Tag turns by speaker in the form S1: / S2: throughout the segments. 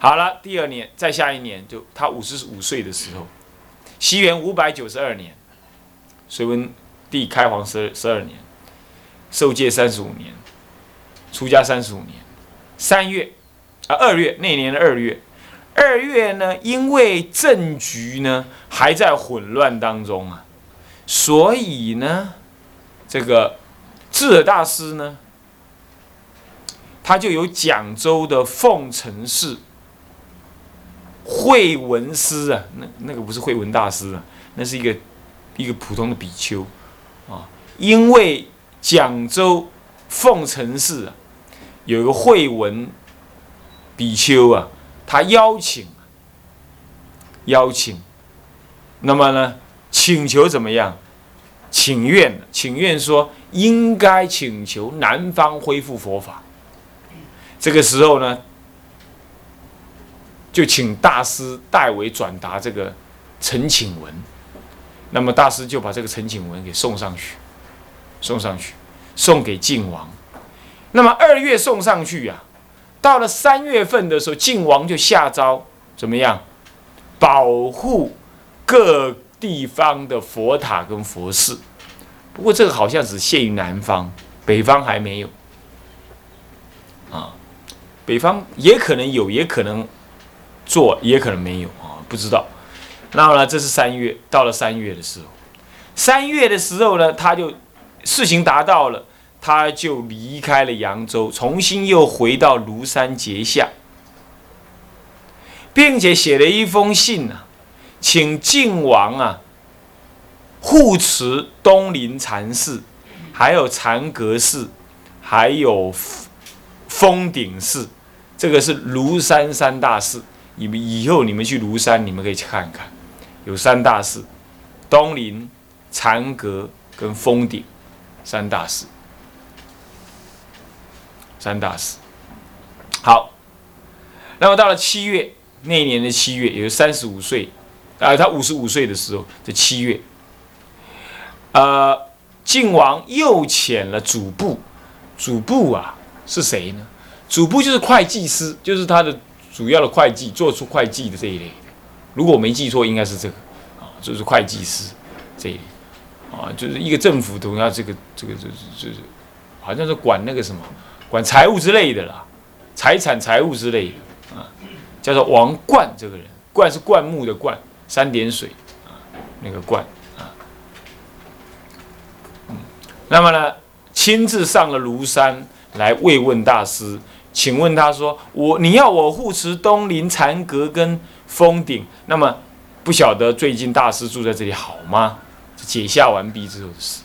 S1: 好了，第二年再下一年，就他五十五岁的时候，西元五百九十二年，隋文帝开皇十十二年，受戒三十五年，出家三十五年，三月啊二月那年的二月，二月呢，因为政局呢还在混乱当中啊，所以呢，这个智尔大师呢，他就有讲州的奉承寺。慧文师啊，那那个不是慧文大师啊，那是一个一个普通的比丘啊。因为讲州凤城寺啊，有一个慧文比丘啊，他邀请邀请，那么呢，请求怎么样？请愿，请愿说应该请求南方恢复佛法。这个时候呢？就请大师代为转达这个陈请文，那么大师就把这个陈请文给送上去，送上去，送给晋王。那么二月送上去呀，到了三月份的时候，晋王就下诏怎么样，保护各地方的佛塔跟佛寺。不过这个好像只限于南方，北方还没有。啊，北方也可能有，也可能。做也可能没有啊，不知道。那么呢，这是三月，到了三月的时候，三月的时候呢，他就事情达到了，他就离开了扬州，重新又回到庐山结下，并且写了一封信啊，请晋王啊护持东林禅寺，还有禅阁寺，还有峰顶寺，这个是庐山三大寺。你们以后你们去庐山，你们可以去看看，有三大寺：东林、禅阁跟峰顶三大寺。三大寺。好，那么到了七月那一年的七月，也就三十五岁，啊，他五十五岁的时候，的七月，呃，晋王又遣了主簿，主簿啊是谁呢？主簿就是会计师，就是他的。主要的会计做出会计的这一类，如果我没记错，应该是这个啊，就是会计师这一类啊，就是一个政府都要这个这个就是就是，好像是管那个什么，管财务之类的啦，财产财务之类的啊，叫做王冠这个人，冠是灌木的灌，三点水啊，那个冠啊，嗯，那么呢，亲自上了庐山来慰问大师。请问他说我你要我护持东林禅阁跟峰顶，那么不晓得最近大师住在这里好吗？解下完毕之后的事。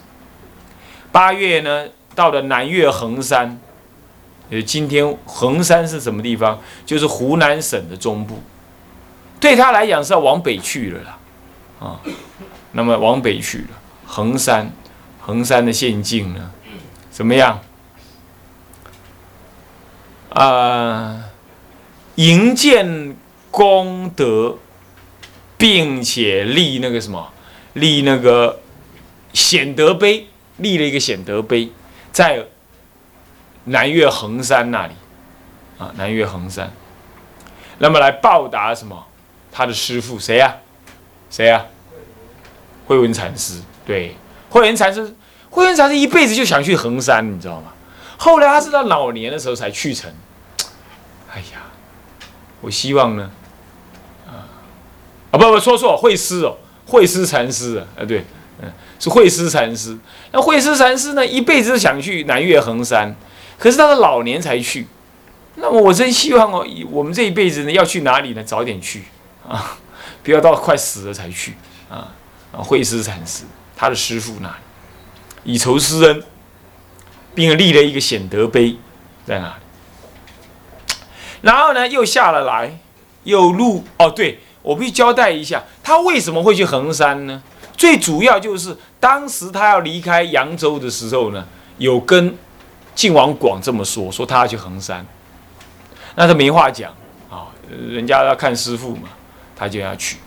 S1: 八月呢，到了南岳衡山，呃，今天衡山是什么地方？就是湖南省的中部。对他来讲是要往北去了啦，啊，那么往北去了。衡山，衡山的县境呢，怎么样？啊，营建功德，并且立那个什么，立那个显德碑，立了一个显德碑，在南岳衡山那里，啊，南岳衡山，那么来报答什么？他的师傅谁呀？谁呀？慧文禅师。对，慧文禅师，慧文禅师一辈子就想去衡山，你知道吗？后来他是到老年的时候才去成。哎呀，我希望呢，啊，啊不不说错，慧师哦，慧师禅师啊，啊对，嗯，是慧师禅师。那慧师禅师呢，一辈子想去南岳衡山，可是到了老年才去。那么我真希望哦，我们这一辈子呢，要去哪里呢？早点去啊，不要到快死了才去啊。啊，慧师禅师他的师傅那里，以酬师恩，并立了一个显德碑在那里。然后呢，又下了来，又入哦，对我必须交代一下，他为什么会去衡山呢？最主要就是当时他要离开扬州的时候呢，有跟晋王广这么说，说他要去衡山，那他没话讲啊，人家要看师傅嘛，他就要去。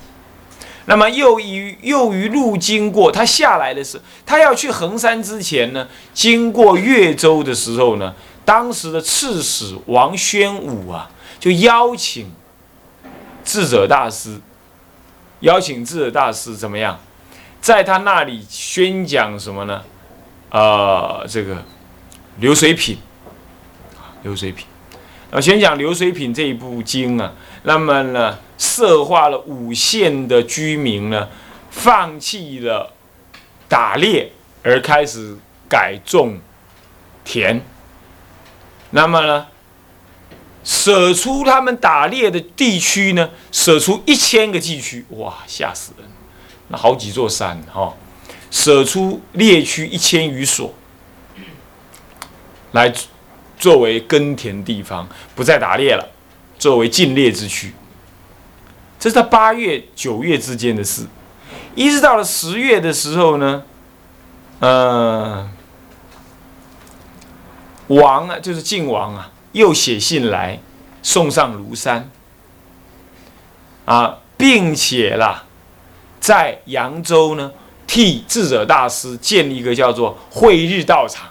S1: 那么又于又于路经过他下来的时候，他要去衡山之前呢，经过越州的时候呢。当时的刺史王宣武啊，就邀请智者大师，邀请智者大师怎么样，在他那里宣讲什么呢？呃，这个流水品，流水品。那宣讲流水品这一部经啊，那么呢，色化了五县的居民呢，放弃了打猎，而开始改种田。那么呢？舍出他们打猎的地区呢？舍出一千个地区，哇，吓死人！那好几座山哈，舍出猎区一千余所，来作为耕田地方，不再打猎了，作为禁猎之区。这是在八月、九月之间的事，一直到了十月的时候呢，呃，王啊，就是晋王啊。又写信来送上庐山啊，并且啦，在扬州呢，替智者大师建立一个叫做慧日道场。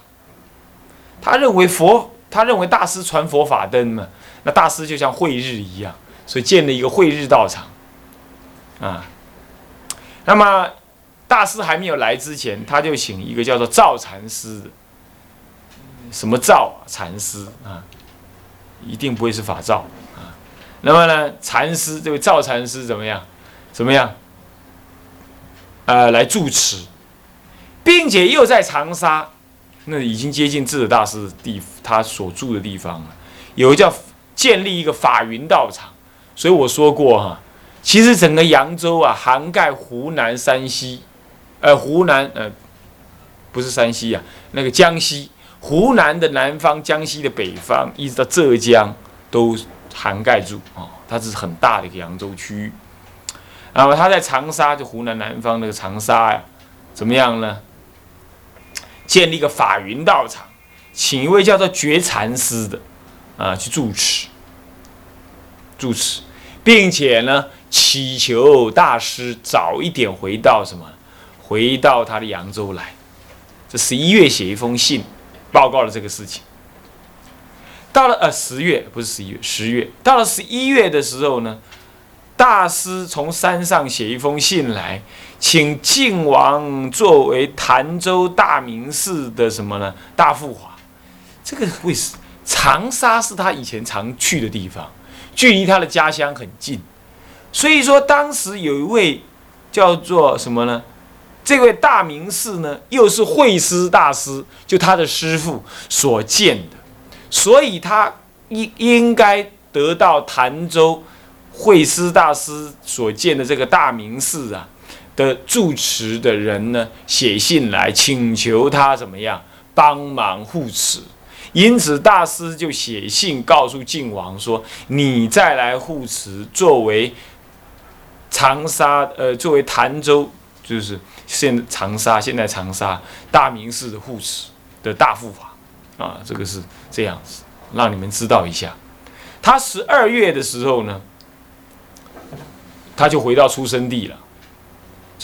S1: 他认为佛，他认为大师传佛法灯嘛，那大师就像慧日一样，所以建了一个慧日道场啊。那么大师还没有来之前，他就请一个叫做赵禅师，什么赵禅师啊？一定不会是法照啊，那么呢，禅师这位赵禅师怎么样？怎么样？呃，来住持，并且又在长沙，那已经接近智者大师的地，他所住的地方了，有个叫建立一个法云道场。所以我说过哈，其实整个扬州啊，涵盖湖南、山西，呃，湖南呃，不是山西啊，那个江西。湖南的南方、江西的北方，一直到浙江，都涵盖住啊。它是很大的一个扬州区域。那么它在长沙，就湖南南方那个长沙呀，怎么样呢？建立一个法云道场，请一位叫做觉禅师的啊去住持，住持，并且呢祈求大师早一点回到什么？回到他的扬州来。这十一月写一封信。报告了这个事情，到了呃十月不是十一月十月，到了十一月的时候呢，大师从山上写一封信来，请靖王作为潭州大名士的什么呢大富华，这个为什长沙是他以前常去的地方，距离他的家乡很近，所以说当时有一位叫做什么呢？这位大名士呢，又是慧师大师，就他的师傅所建的，所以他应应该得到潭州慧师大师所建的这个大名士啊的住持的人呢，写信来请求他怎么样帮忙护持，因此大师就写信告诉靖王说：“你再来护持，作为长沙呃，作为潭州就是。”现长沙现在长沙大名寺的护持的大护法啊，这个是这样子，让你们知道一下。他十二月的时候呢，他就回到出生地了，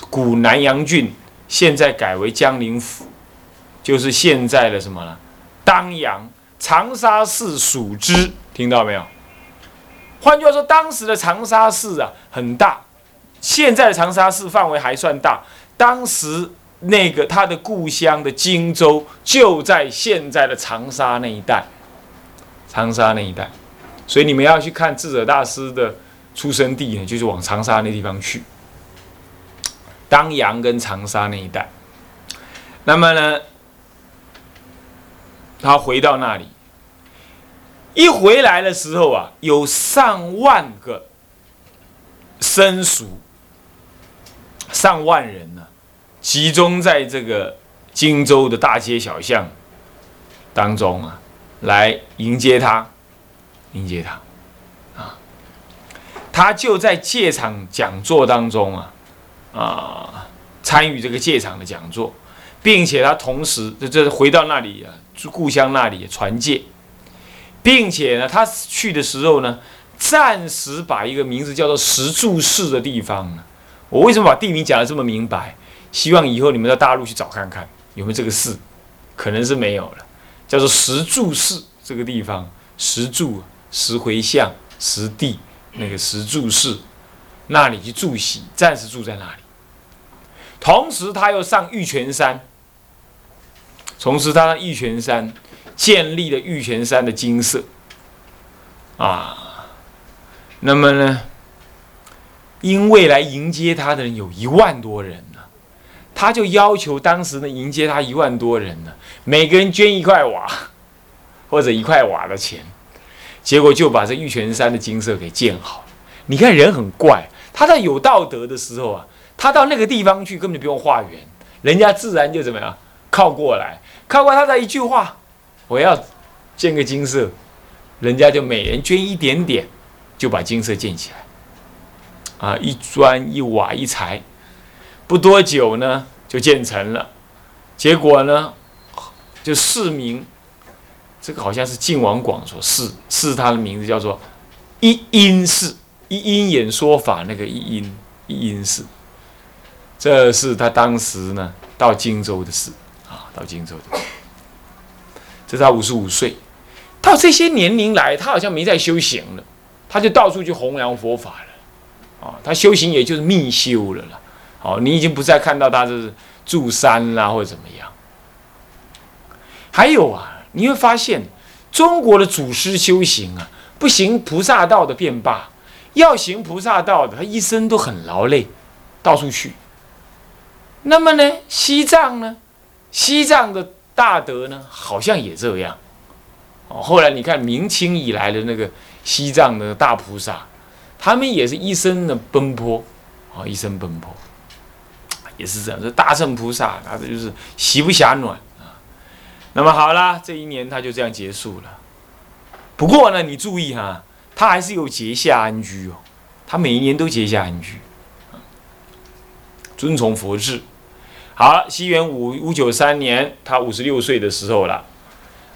S1: 古南阳郡，现在改为江陵府，就是现在的什么呢？当阳长沙市属之，听到没有？换句话说，当时的长沙市啊很大，现在的长沙市范围还算大。当时那个他的故乡的荆州就在现在的长沙那一带，长沙那一带，所以你们要去看智者大师的出生地呢，就是往长沙那地方去，当阳跟长沙那一带。那么呢，他回到那里，一回来的时候啊，有上万个僧俗，上万人呢。集中在这个荆州的大街小巷当中啊，来迎接他，迎接他，啊，他就在戒场讲座当中啊，啊，参与这个戒场的讲座，并且他同时这这回到那里啊，故乡那里传戒，并且呢，他去的时候呢，暂时把一个名字叫做石柱寺的地方呢，我为什么把地名讲的这么明白？希望以后你们到大陆去找看看有没有这个寺，可能是没有了。叫做石柱寺这个地方，石柱石回向石地那个石柱寺那里去住席，暂时住在那里。同时，他又上玉泉山，同时他上玉泉山建立了玉泉山的金色啊。那么呢，因为来迎接他的人有一万多人呢，他就要求当时呢迎接他一万多人呢，每个人捐一块瓦或者一块瓦的钱，结果就把这玉泉山的金色给建好。你看人很怪，他在有道德的时候啊。他到那个地方去，根本就不用化缘，人家自然就怎么样靠过来，靠过他的一句话，我要建个金色，人家就每人捐一点点，就把金色建起来，啊，一砖一瓦一材，不多久呢就建成了，结果呢就市民，这个好像是晋王广所赐赐他的名字叫做一因寺，一因演说法那个一因一因寺。这是他当时呢到荆州的事，到荆州的。这是他五十五岁，到这些年龄来，他好像没在修行了，他就到处去弘扬佛法了啊。他修行也就是密修了了。好，你已经不再看到他是住山啦或者怎么样。还有啊，你会发现中国的祖师修行啊，不行菩萨道的便罢，要行菩萨道的，他一生都很劳累，到处去。那么呢，西藏呢，西藏的大德呢，好像也这样。哦，后来你看明清以来的那个西藏的大菩萨，他们也是一生的奔波，啊，一生奔波，也是这样。这大圣菩萨，他就是喜不暇暖啊。那么好了，这一年他就这样结束了。不过呢，你注意哈，他还是有结下安居哦，他每一年都结下安居，遵从佛制。好，西元五五九三年，他五十六岁的时候了，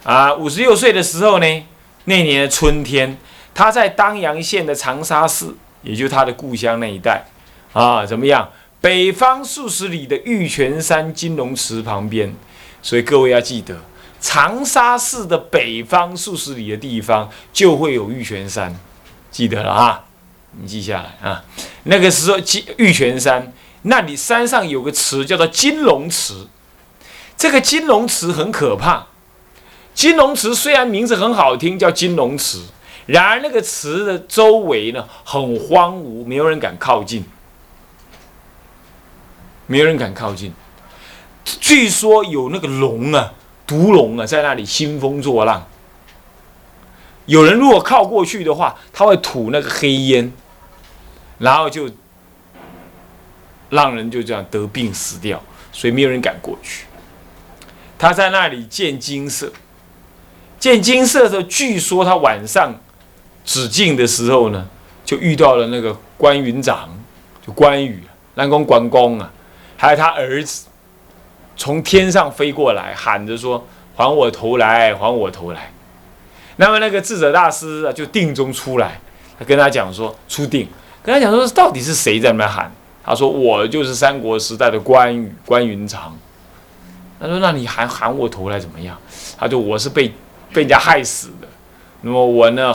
S1: 啊，五十六岁的时候呢，那年的春天，他在当阳县的长沙市，也就是他的故乡那一带，啊，怎么样？北方数十里的玉泉山金龙池旁边，所以各位要记得，长沙市的北方数十里的地方就会有玉泉山，记得了啊，你记下来啊，那个时候玉泉山。那里山上有个池叫做金龙池，这个金龙池很可怕。金龙池虽然名字很好听，叫金龙池，然而那个池的周围呢很荒芜，没有人敢靠近，没有人敢靠近。据说有那个龙啊，毒龙啊，在那里兴风作浪。有人如果靠过去的话，他会吐那个黑烟，然后就。让人就这样得病死掉，所以没有人敢过去。他在那里见金色，见金色的时候，据说他晚上止境的时候呢，就遇到了那个关云长，就关羽，南宫关公啊，还有他儿子，从天上飞过来，喊着说：“还我头来，还我头来。”那么那个智者大师啊，就定中出来，他跟他讲说：“出定，跟他讲说，到底是谁在那边喊？”他说：“我就是三国时代的关羽，关云长。”他说：“那你还喊我头来怎么样？”他说：“我是被被人家害死的，那么我呢，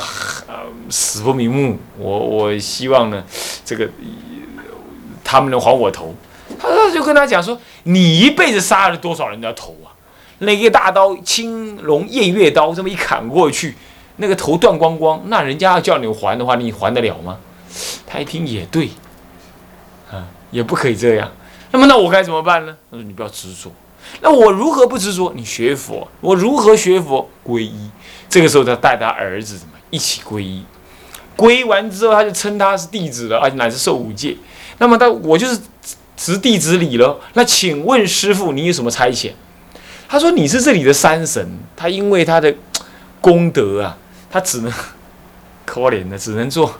S1: 死不瞑目。我我希望呢，这个他们能还我头。”他：“就跟他讲说，你一辈子杀了多少人的头啊？那个大刀青龙偃月刀这么一砍过去，那个头断光光，那人家要叫你还的话，你还得了吗？”他一听也对。啊也不可以这样，那么那我该怎么办呢？他说：“你不要执着。那我如何不执着？你学佛，我如何学佛？皈依。这个时候，他带他儿子怎么一起皈依？皈依完之后，他就称他是弟子了，而且乃是受五戒。那么他我就是执弟子礼了。那请问师傅，你有什么差遣？他说：你是这里的山神，他因为他的功德啊，他只能可怜的，只能做，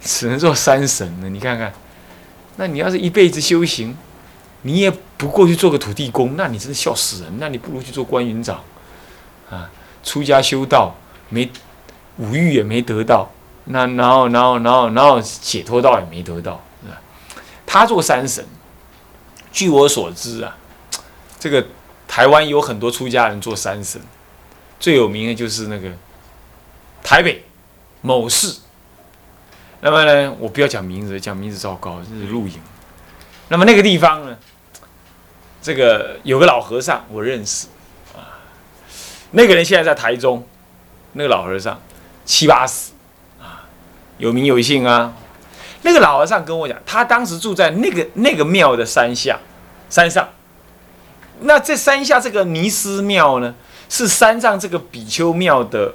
S1: 只能做山神了。你看看。”那你要是一辈子修行，你也不过去做个土地公，那你真是笑死人。那你不如去做关云长，啊，出家修道没五欲也没得到，那然后然后然后然后解脱道也没得到，是吧？他做山神，据我所知啊，这个台湾有很多出家人做山神，最有名的就是那个台北某市。那么呢，我不要讲名字，讲名字糟糕，这是录影。那么那个地方呢，这个有个老和尚，我认识啊。那个人现在在台中，那个老和尚七八十啊，有名有姓啊。那个老和尚跟我讲，他当时住在那个那个庙的山下山上。那这山下这个尼斯庙呢，是山上这个比丘庙的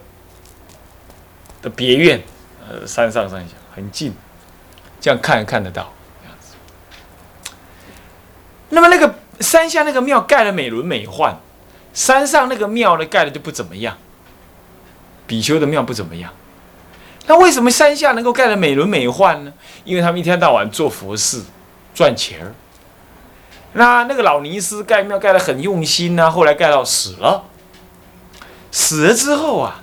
S1: 的别院，呃，山上山下很近，这样看也看得到。那么那个山下那个庙盖的美轮美奂，山上那个庙呢盖的就不怎么样。比丘的庙不怎么样。那为什么山下能够盖的美轮美奂呢？因为他们一天到晚做佛事，赚钱儿。那那个老尼斯盖庙盖的很用心呐，后来盖到死了。死了之后啊，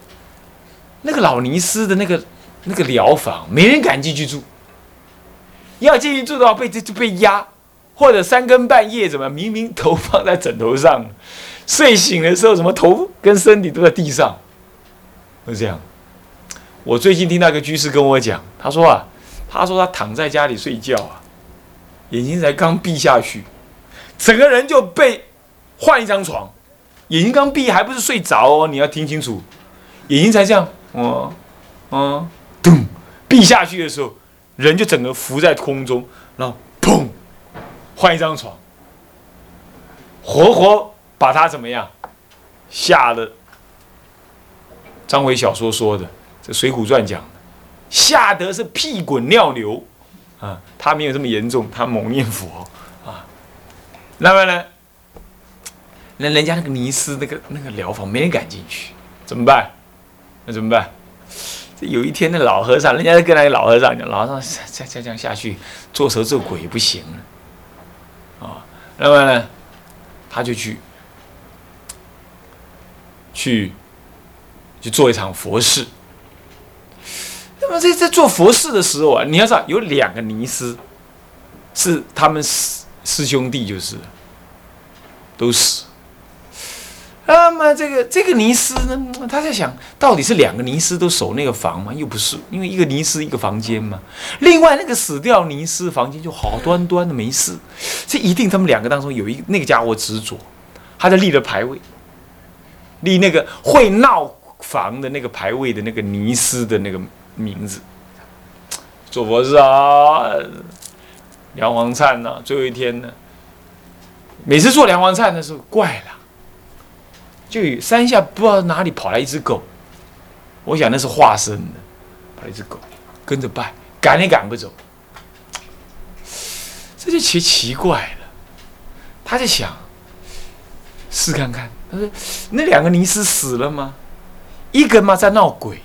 S1: 那个老尼斯的那个那个疗房没人敢进去住。要进去住的话，被就被压，或者三更半夜怎么明明头放在枕头上，睡醒的时候什么头跟身体都在地上，就这样。我最近听到个居士跟我讲，他说啊，他说他躺在家里睡觉啊，眼睛才刚闭下去，整个人就被换一张床，眼睛刚闭还不是睡着哦，你要听清楚，眼睛才这样，哦，嗯，咚，闭下去的时候，人就整个浮在空中，然后砰，换一张床，活活把他怎么样，吓得张伟小说说的。这《水浒传》讲的，吓得是屁滚尿流，啊，他没有这么严重，他猛念佛啊。那么呢，那人家那个尼斯那个那个疗房没人敢进去，怎么办？那怎么办？这有一天那老和尚，人家跟那个老和尚讲，老和尚再再这样下去，做蛇做鬼不行了，啊。那么呢，他就去去去做一场佛事。那么在在做佛事的时候啊，你要知道有两个尼斯，是他们师师兄弟，就是都死。那么这个这个尼斯呢，他在想到底是两个尼斯都守那个房吗？又不是，因为一个尼斯一个房间嘛。另外那个死掉尼斯房间就好端端的没事，这一定他们两个当中有一那个家伙执着，他在立了牌位，立那个会闹房的那个牌位的那个尼斯的那个。名字，做佛事啊，梁皇灿呢？最后一天呢？每次做梁皇灿的时候，怪了，就山下不知道哪里跑来一只狗，我想那是化身的，跑来一只狗跟着拜，赶也赶不走，这就奇奇怪了。他在想，试看看，他说那两个尼斯死了吗？一个嘛在闹鬼。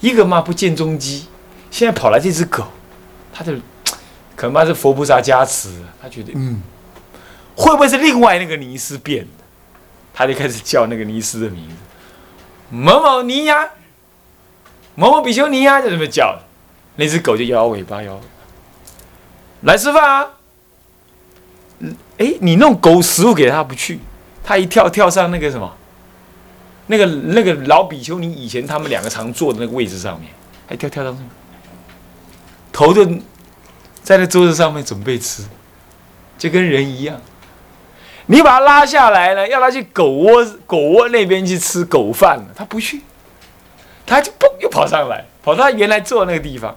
S1: 一个嘛不见踪迹，现在跑来这只狗，他的可能嘛是佛菩萨加持，他觉得嗯，会不会是另外那个尼斯变的？他就开始叫那个尼斯的名字，某某尼呀，某某比丘尼呀，就这么叫。那只狗就摇尾巴摇，来吃饭啊！哎，你弄狗食物给他不去，他一跳跳上那个什么。那个那个老比丘尼以前他们两个常坐的那个位置上面，还跳跳到那，头就在那桌子上面准备吃，就跟人一样。你把他拉下来了，要他去狗窝狗窝那边去吃狗饭了，他不去，他就嘣又跑上来，跑到他原来坐那个地方。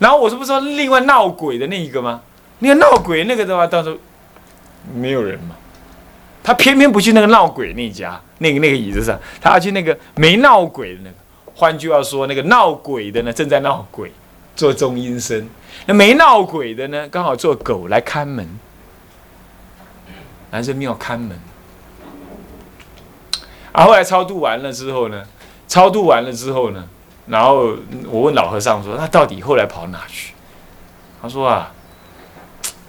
S1: 然后我是不是说另外闹鬼的那一个吗？那个闹鬼那个的话，到时候没有人嘛。他偏偏不去那个闹鬼那家，那个那个椅子上，他要去那个没闹鬼的那个。换句话说，那个闹鬼的呢，正在闹鬼，做中阴身；那没闹鬼的呢，刚好做狗来看门。男生庙看门。啊，后来超度完了之后呢，超度完了之后呢，然后我问老和尚说：“那到底后来跑哪去？”他说：“啊，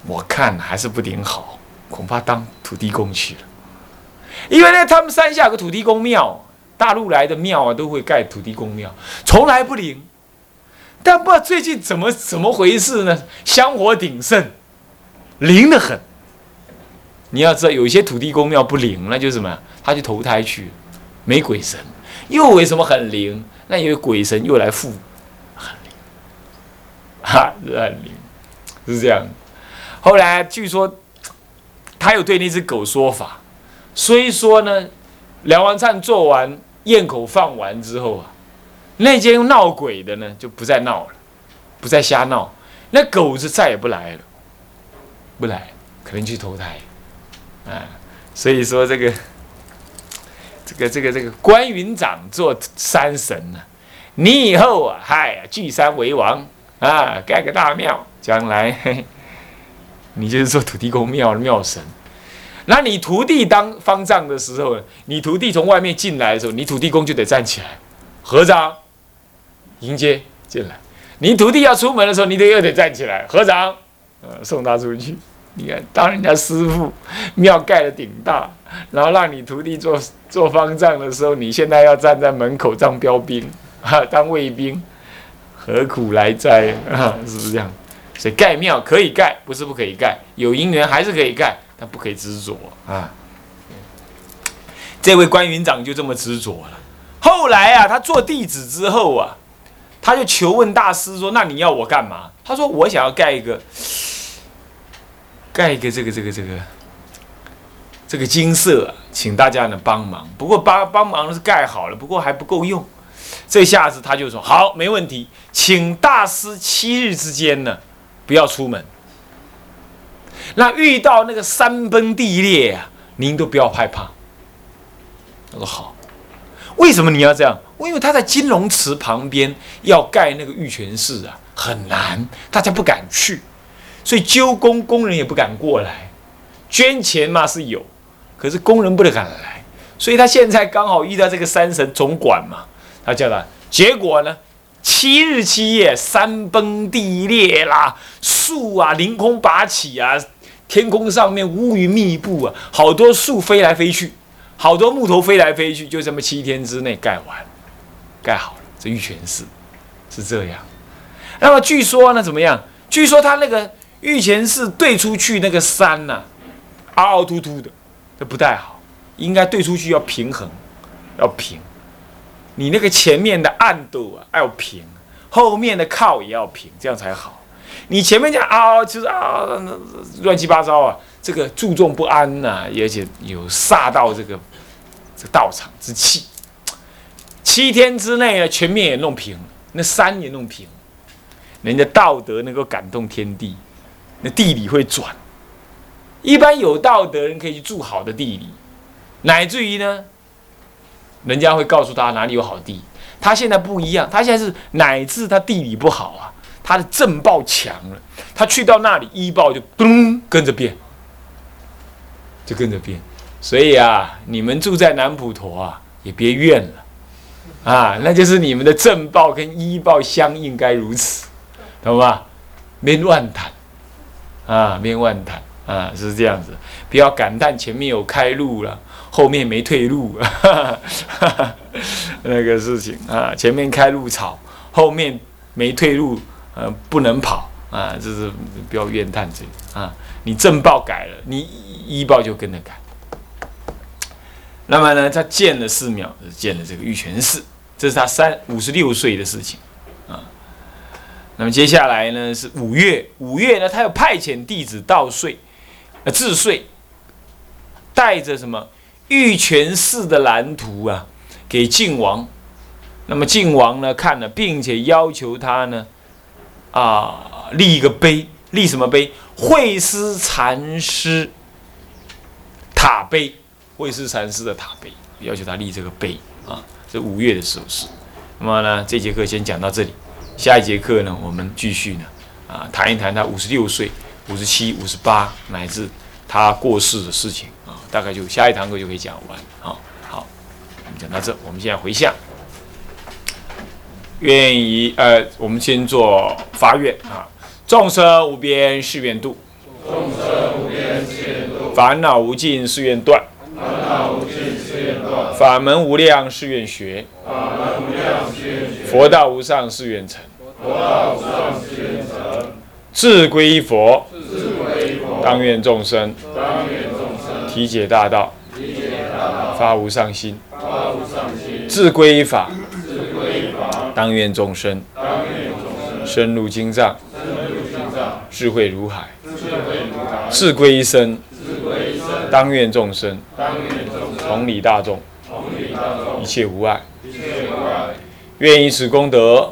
S1: 我看还是不顶好。”恐怕当土地公去了，因为呢，他们山下有个土地公庙，大陆来的庙啊，都会盖土地公庙，从来不灵。但不知道最近怎么怎么回事呢？香火鼎盛，灵得很。你要知道，有一些土地公庙不灵，那就是什么？他去投胎去，没鬼神。又为什么很灵？那因为鬼神又来附，很灵。哈，是很灵，是这样。后来据说他有对那只狗说法，虽说呢，梁王灿做完咽口放完之后啊，那间闹鬼的呢就不再闹了，不再瞎闹，那狗子再也不来了，不来，可能去投胎，啊，所以说这个 这个这个这个关云长做山神呢，你以后啊，嗨，聚山为王啊，盖个大庙，将来。嘿 你就是做土地公庙的庙神，那你徒弟当方丈的时候，你徒弟从外面进来的时候，你土地公就得站起来，合掌迎接进来。你徒弟要出门的时候，你得又得站起来，合掌，呃，送他出去。你看，当人家师傅，庙盖的顶大，然后让你徒弟做做方丈的时候，你现在要站在门口当标兵，哈，当卫兵，何苦来哉？啊，是不是这样？所以盖庙可以盖，不是不可以盖，有姻缘还是可以盖，但不可以执着啊。这位关云长就这么执着了。后来啊，他做弟子之后啊，他就求问大师说：“那你要我干嘛？”他说：“我想要盖一个，盖一个这个这个这个这个金色，请大家呢帮忙。不过帮帮忙是盖好了，不过还不够用。这下子他就说：好，没问题，请大师七日之间呢。”不要出门。那遇到那个山崩地裂啊，您都不要害怕。他说好，为什么你要这样？因为他在金龙池旁边要盖那个玉泉寺啊，很难，大家不敢去，所以揪工工人也不敢过来。捐钱嘛是有，可是工人不得敢来，所以他现在刚好遇到这个山神总管嘛，他叫他，结果呢？七日七夜，山崩地裂啦，树啊凌空拔起啊，天空上面乌云密布啊，好多树飞来飞去，好多木头飞来飞去，就这么七天之内盖完，盖好了。这玉泉寺是这样。那么据说呢，怎么样？据说他那个御前寺对出去那个山呐，凹凹凸凸的，这不太好，应该对出去要平衡，要平。你那个前面的暗度啊要平，后面的靠也要平，这样才好。你前面讲啊，就是啊，乱七八糟啊，这个注重不安呐，而且有煞到这个这道场之气。七天之内呢，全面也弄平，那山也弄平，人家道德能够感动天地，那地理会转。一般有道德人可以去住好的地理，乃至于呢。人家会告诉他哪里有好地，他现在不一样，他现在是乃至他地理不好啊，他的正报强了，他去到那里医报就咚跟着变，就跟着变，所以啊，你们住在南普陀啊，也别怨了，啊，那就是你们的正报跟医报相应该如此，懂吗？别乱谈，啊，别乱谈，啊，是这样子，不要感叹前面有开路了。后面没退路，哈 哈那个事情啊，前面开路草，后面没退路，呃，不能跑啊，这是不要怨叹这啊。你正报改了，你医报就跟着改。那么呢，他建了寺庙，建了这个玉泉寺，这是他三五十六岁的事情。那么接下来呢是五月，五月呢他要派遣弟子到岁，呃，治岁，带着什么？玉泉寺的蓝图啊，给晋王。那么晋王呢看了，并且要求他呢，啊，立一个碑，立什么碑？惠思禅师塔碑，惠思禅师的塔碑，要求他立这个碑啊。这五月的时候是。那么呢，这节课先讲到这里，下一节课呢，我们继续呢，啊，谈一谈他五十六岁、五十七、五十八乃至他过世的事情啊。大概就下一堂课就可以讲完啊。好，我们讲到这，我们现在回向。愿意呃，我们先做发愿啊。众生无边誓愿度，
S2: 众生无边誓愿度。
S1: 烦恼无尽誓愿断，
S2: 烦恼无尽誓愿断。
S1: 法门无量誓愿学，
S2: 法门无量誓愿学。
S1: 佛道无上誓愿成，
S2: 佛道无上誓愿成。
S1: 志归佛，
S2: 志归佛。
S1: 当愿众生。体解大道，发无上心，志归法，当愿众生，深入经藏，智慧如海，智归一生，当愿众生，同理大众，一切无碍。愿以此功德，